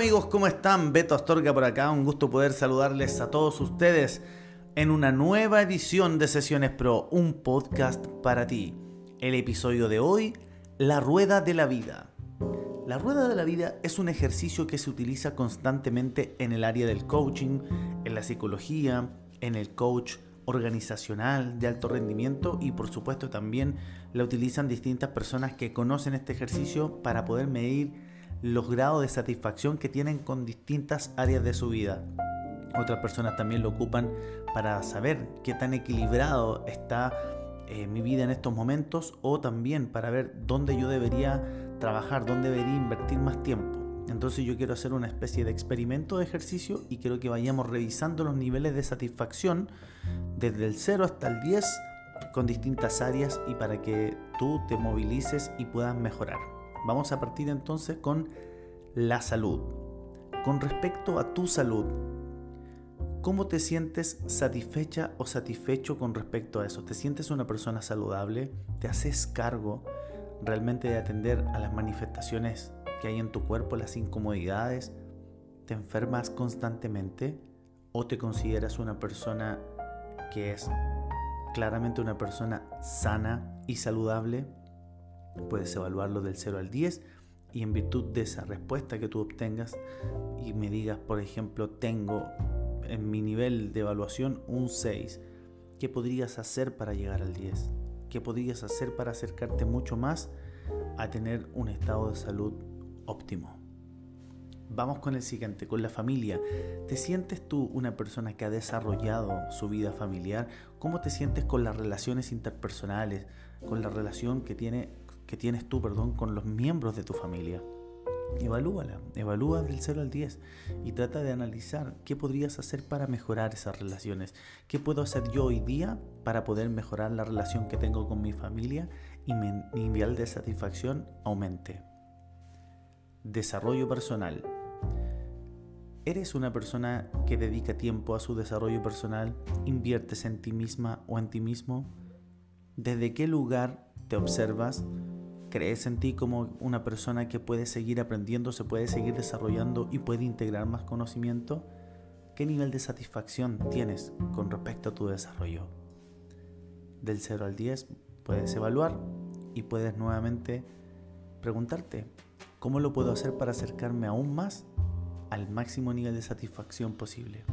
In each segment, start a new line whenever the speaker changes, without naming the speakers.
Amigos, ¿cómo están? Beto Astorga por acá, un gusto poder saludarles a todos ustedes en una nueva edición de Sesiones Pro, un podcast para ti. El episodio de hoy, La Rueda de la Vida. La Rueda de la Vida es un ejercicio que se utiliza constantemente en el área del coaching, en la psicología, en el coach organizacional de alto rendimiento y por supuesto también la utilizan distintas personas que conocen este ejercicio para poder medir los grados de satisfacción que tienen con distintas áreas de su vida. Otras personas también lo ocupan para saber qué tan equilibrado está eh, mi vida en estos momentos o también para ver dónde yo debería trabajar, dónde debería invertir más tiempo. Entonces yo quiero hacer una especie de experimento de ejercicio y quiero que vayamos revisando los niveles de satisfacción desde el 0 hasta el 10 con distintas áreas y para que tú te movilices y puedas mejorar. Vamos a partir entonces con la salud. Con respecto a tu salud, ¿cómo te sientes satisfecha o satisfecho con respecto a eso? ¿Te sientes una persona saludable? ¿Te haces cargo realmente de atender a las manifestaciones que hay en tu cuerpo, las incomodidades? ¿Te enfermas constantemente? ¿O te consideras una persona que es claramente una persona sana y saludable? Puedes evaluarlo del 0 al 10 y en virtud de esa respuesta que tú obtengas y me digas, por ejemplo, tengo en mi nivel de evaluación un 6, ¿qué podrías hacer para llegar al 10? ¿Qué podrías hacer para acercarte mucho más a tener un estado de salud óptimo? Vamos con el siguiente, con la familia. ¿Te sientes tú una persona que ha desarrollado su vida familiar? ¿Cómo te sientes con las relaciones interpersonales? Con la relación que tiene que tienes tú, perdón, con los miembros de tu familia. Evalúala, evalúa del 0 al 10 y trata de analizar qué podrías hacer para mejorar esas relaciones. ¿Qué puedo hacer yo hoy día para poder mejorar la relación que tengo con mi familia y mi nivel de satisfacción aumente? Desarrollo personal. ¿Eres una persona que dedica tiempo a su desarrollo personal? ¿Inviertes en ti misma o en ti mismo? ¿Desde qué lugar te observas? ¿Crees en ti como una persona que puede seguir aprendiendo, se puede seguir desarrollando y puede integrar más conocimiento? ¿Qué nivel de satisfacción tienes con respecto a tu desarrollo? Del 0 al 10 puedes evaluar y puedes nuevamente preguntarte, ¿cómo lo puedo hacer para acercarme aún más al máximo nivel de satisfacción posible?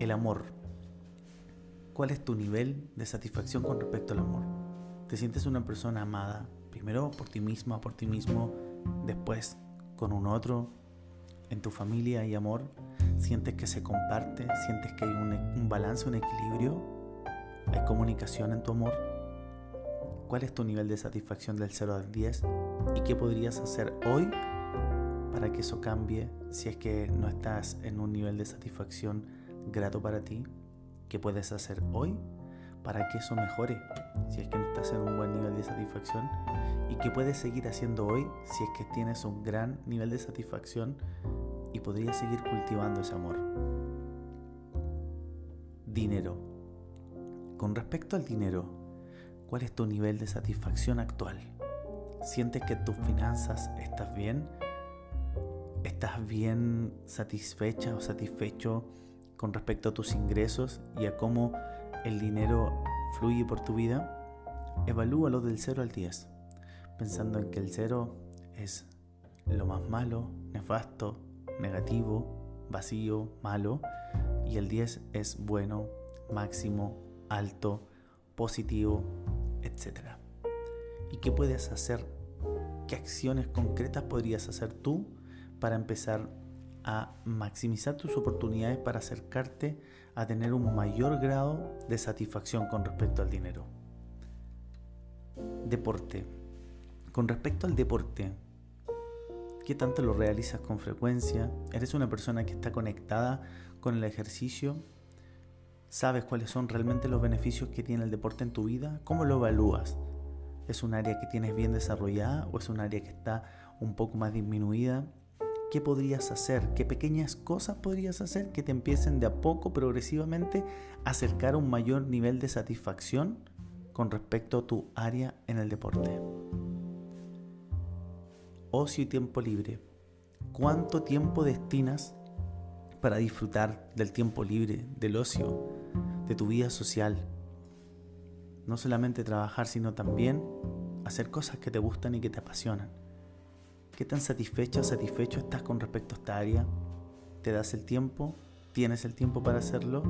El amor. ¿Cuál es tu nivel de satisfacción con respecto al amor? ¿Te sientes una persona amada? Primero por ti misma, por ti mismo, después con un otro, en tu familia hay amor, sientes que se comparte, sientes que hay un, balance, un equilibrio, hay comunicación en tu amor. ¿Cuál es tu nivel de satisfacción del 0 al 10? ¿Y qué podrías hacer hoy para que eso cambie si es que no estás en un nivel de satisfacción grato para ti? ¿Qué puedes hacer hoy para que eso mejore si es que no estás en un buen nivel de satisfacción y que puedes seguir haciendo hoy si es que tienes un gran nivel de satisfacción y podrías seguir cultivando ese amor. Dinero. Con respecto al dinero, ¿cuál es tu nivel de satisfacción actual? ¿Sientes que tus finanzas estás bien? ¿Estás bien satisfecha o satisfecho con respecto a tus ingresos y a cómo el dinero fluye por tu vida, evalúalo del 0 al 10, pensando en que el 0 es lo más malo, nefasto, negativo, vacío, malo, y el 10 es bueno, máximo, alto, positivo, etc. ¿Y qué puedes hacer? ¿Qué acciones concretas podrías hacer tú para empezar a maximizar tus oportunidades para acercarte a tener un mayor grado de satisfacción con respecto al dinero. Deporte. Con respecto al deporte, ¿Qué tanto lo realizas con frecuencia? ¿Eres una persona que está conectada con el ejercicio? ¿Sabes cuáles son realmente los beneficios que tiene el deporte en tu vida? ¿Cómo lo evalúas? ¿Es un área que tienes bien desarrollada o es un área que está un poco más disminuida? ¿Qué podrías hacer? ¿Qué pequeñas cosas podrías hacer que te empiecen de a poco, progresivamente, a acercar a un mayor nivel de satisfacción con respecto a tu área en el deporte? Ocio y tiempo libre. ¿Cuánto tiempo destinas para disfrutar del tiempo libre, del ocio, de tu vida social? No solamente trabajar, sino también hacer cosas que te gustan y que te apasionan. ¿Qué tan satisfecha satisfecho estás con respecto a esta área? ¿Te das el tiempo? ¿Tienes el tiempo para hacerlo?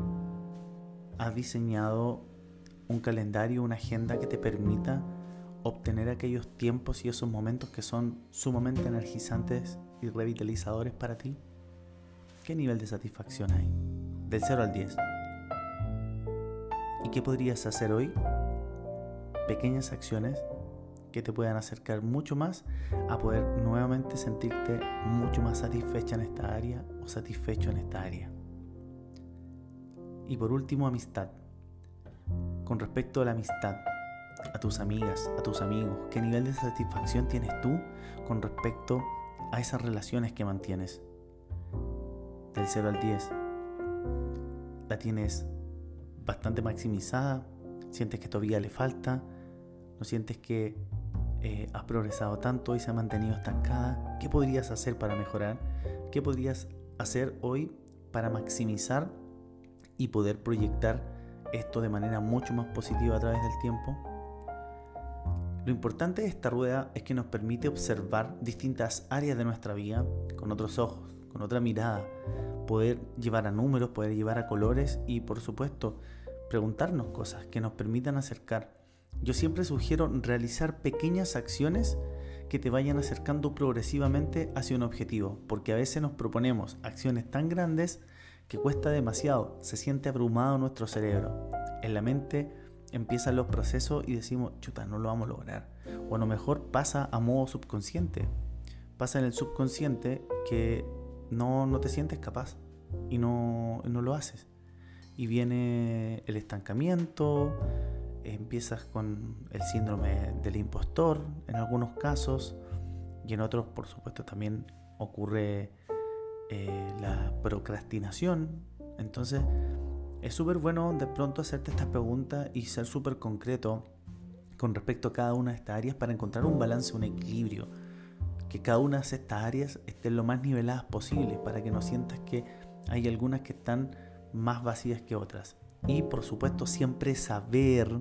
¿Has diseñado un calendario, una agenda que te permita obtener aquellos tiempos y esos momentos que son sumamente energizantes y revitalizadores para ti? ¿Qué nivel de satisfacción hay? Del 0 al 10. ¿Y qué podrías hacer hoy? Pequeñas acciones que te puedan acercar mucho más a poder nuevamente sentirte mucho más satisfecha en esta área o satisfecho en esta área. Y por último, amistad. Con respecto a la amistad, a tus amigas, a tus amigos, ¿qué nivel de satisfacción tienes tú con respecto a esas relaciones que mantienes? Del 0 al 10. ¿La tienes bastante maximizada? ¿Sientes que todavía le falta? ¿No sientes que eh, has progresado tanto y se ha mantenido estancada? ¿Qué podrías hacer para mejorar? ¿Qué podrías hacer hoy para maximizar y poder proyectar esto de manera mucho más positiva a través del tiempo? Lo importante de esta rueda es que nos permite observar distintas áreas de nuestra vida con otros ojos, con otra mirada, poder llevar a números, poder llevar a colores y por supuesto preguntarnos cosas que nos permitan acercar yo siempre sugiero realizar pequeñas acciones que te vayan acercando progresivamente hacia un objetivo, porque a veces nos proponemos acciones tan grandes que cuesta demasiado, se siente abrumado nuestro cerebro. En la mente empiezan los procesos y decimos, chuta, no lo vamos a lograr. O a lo mejor pasa a modo subconsciente. Pasa en el subconsciente que no, no te sientes capaz y no, no lo haces. Y viene el estancamiento, empiezas con el síndrome del impostor en algunos casos y en otros por supuesto también ocurre eh, la procrastinación. Entonces es súper bueno de pronto hacerte estas preguntas y ser súper concreto con respecto a cada una de estas áreas para encontrar un balance, un equilibrio. Que cada una de estas áreas estén lo más niveladas posible para que no sientas que hay algunas que están más vacías que otras. Y por supuesto siempre saber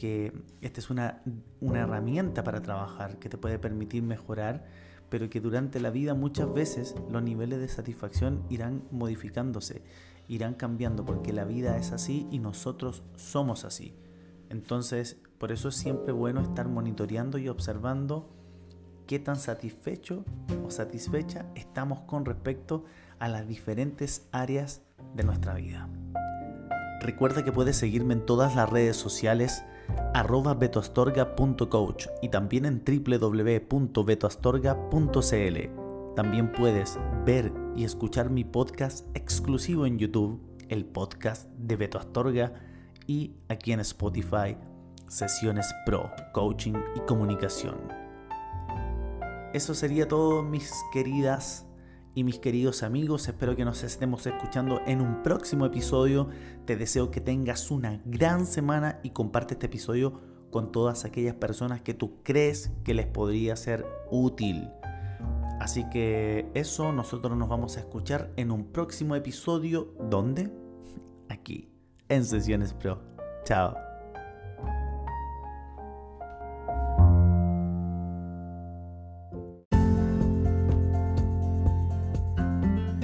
que esta es una, herramienta para trabajar que te puede permitir mejorar, pero que durante la vida muchas veces los niveles de satisfacción irán modificándose, irán cambiando, porque la vida es así y nosotros somos así. Entonces, por eso es siempre bueno estar monitoreando y observando qué tan satisfecho o satisfecha estamos con respecto a las diferentes áreas de nuestra vida. Recuerda que puedes seguirme en todas las redes sociales arroba betoastorga.coach y también en www.betoastorga.cl. También puedes ver y escuchar mi podcast exclusivo en YouTube, el podcast de Beto Astorga, y aquí en Spotify, Sesiones Pro, Coaching y Comunicación. Eso sería todo, mis queridas y mis queridos amigos, espero que nos estemos escuchando en un próximo episodio. Te deseo que tengas una gran semana y comparte este episodio con todas aquellas personas que tú crees que les podría ser útil. Así que eso, nosotros nos vamos a escuchar en un próximo episodio. ¿Dónde? Aquí, en Sesiones Pro. Chao.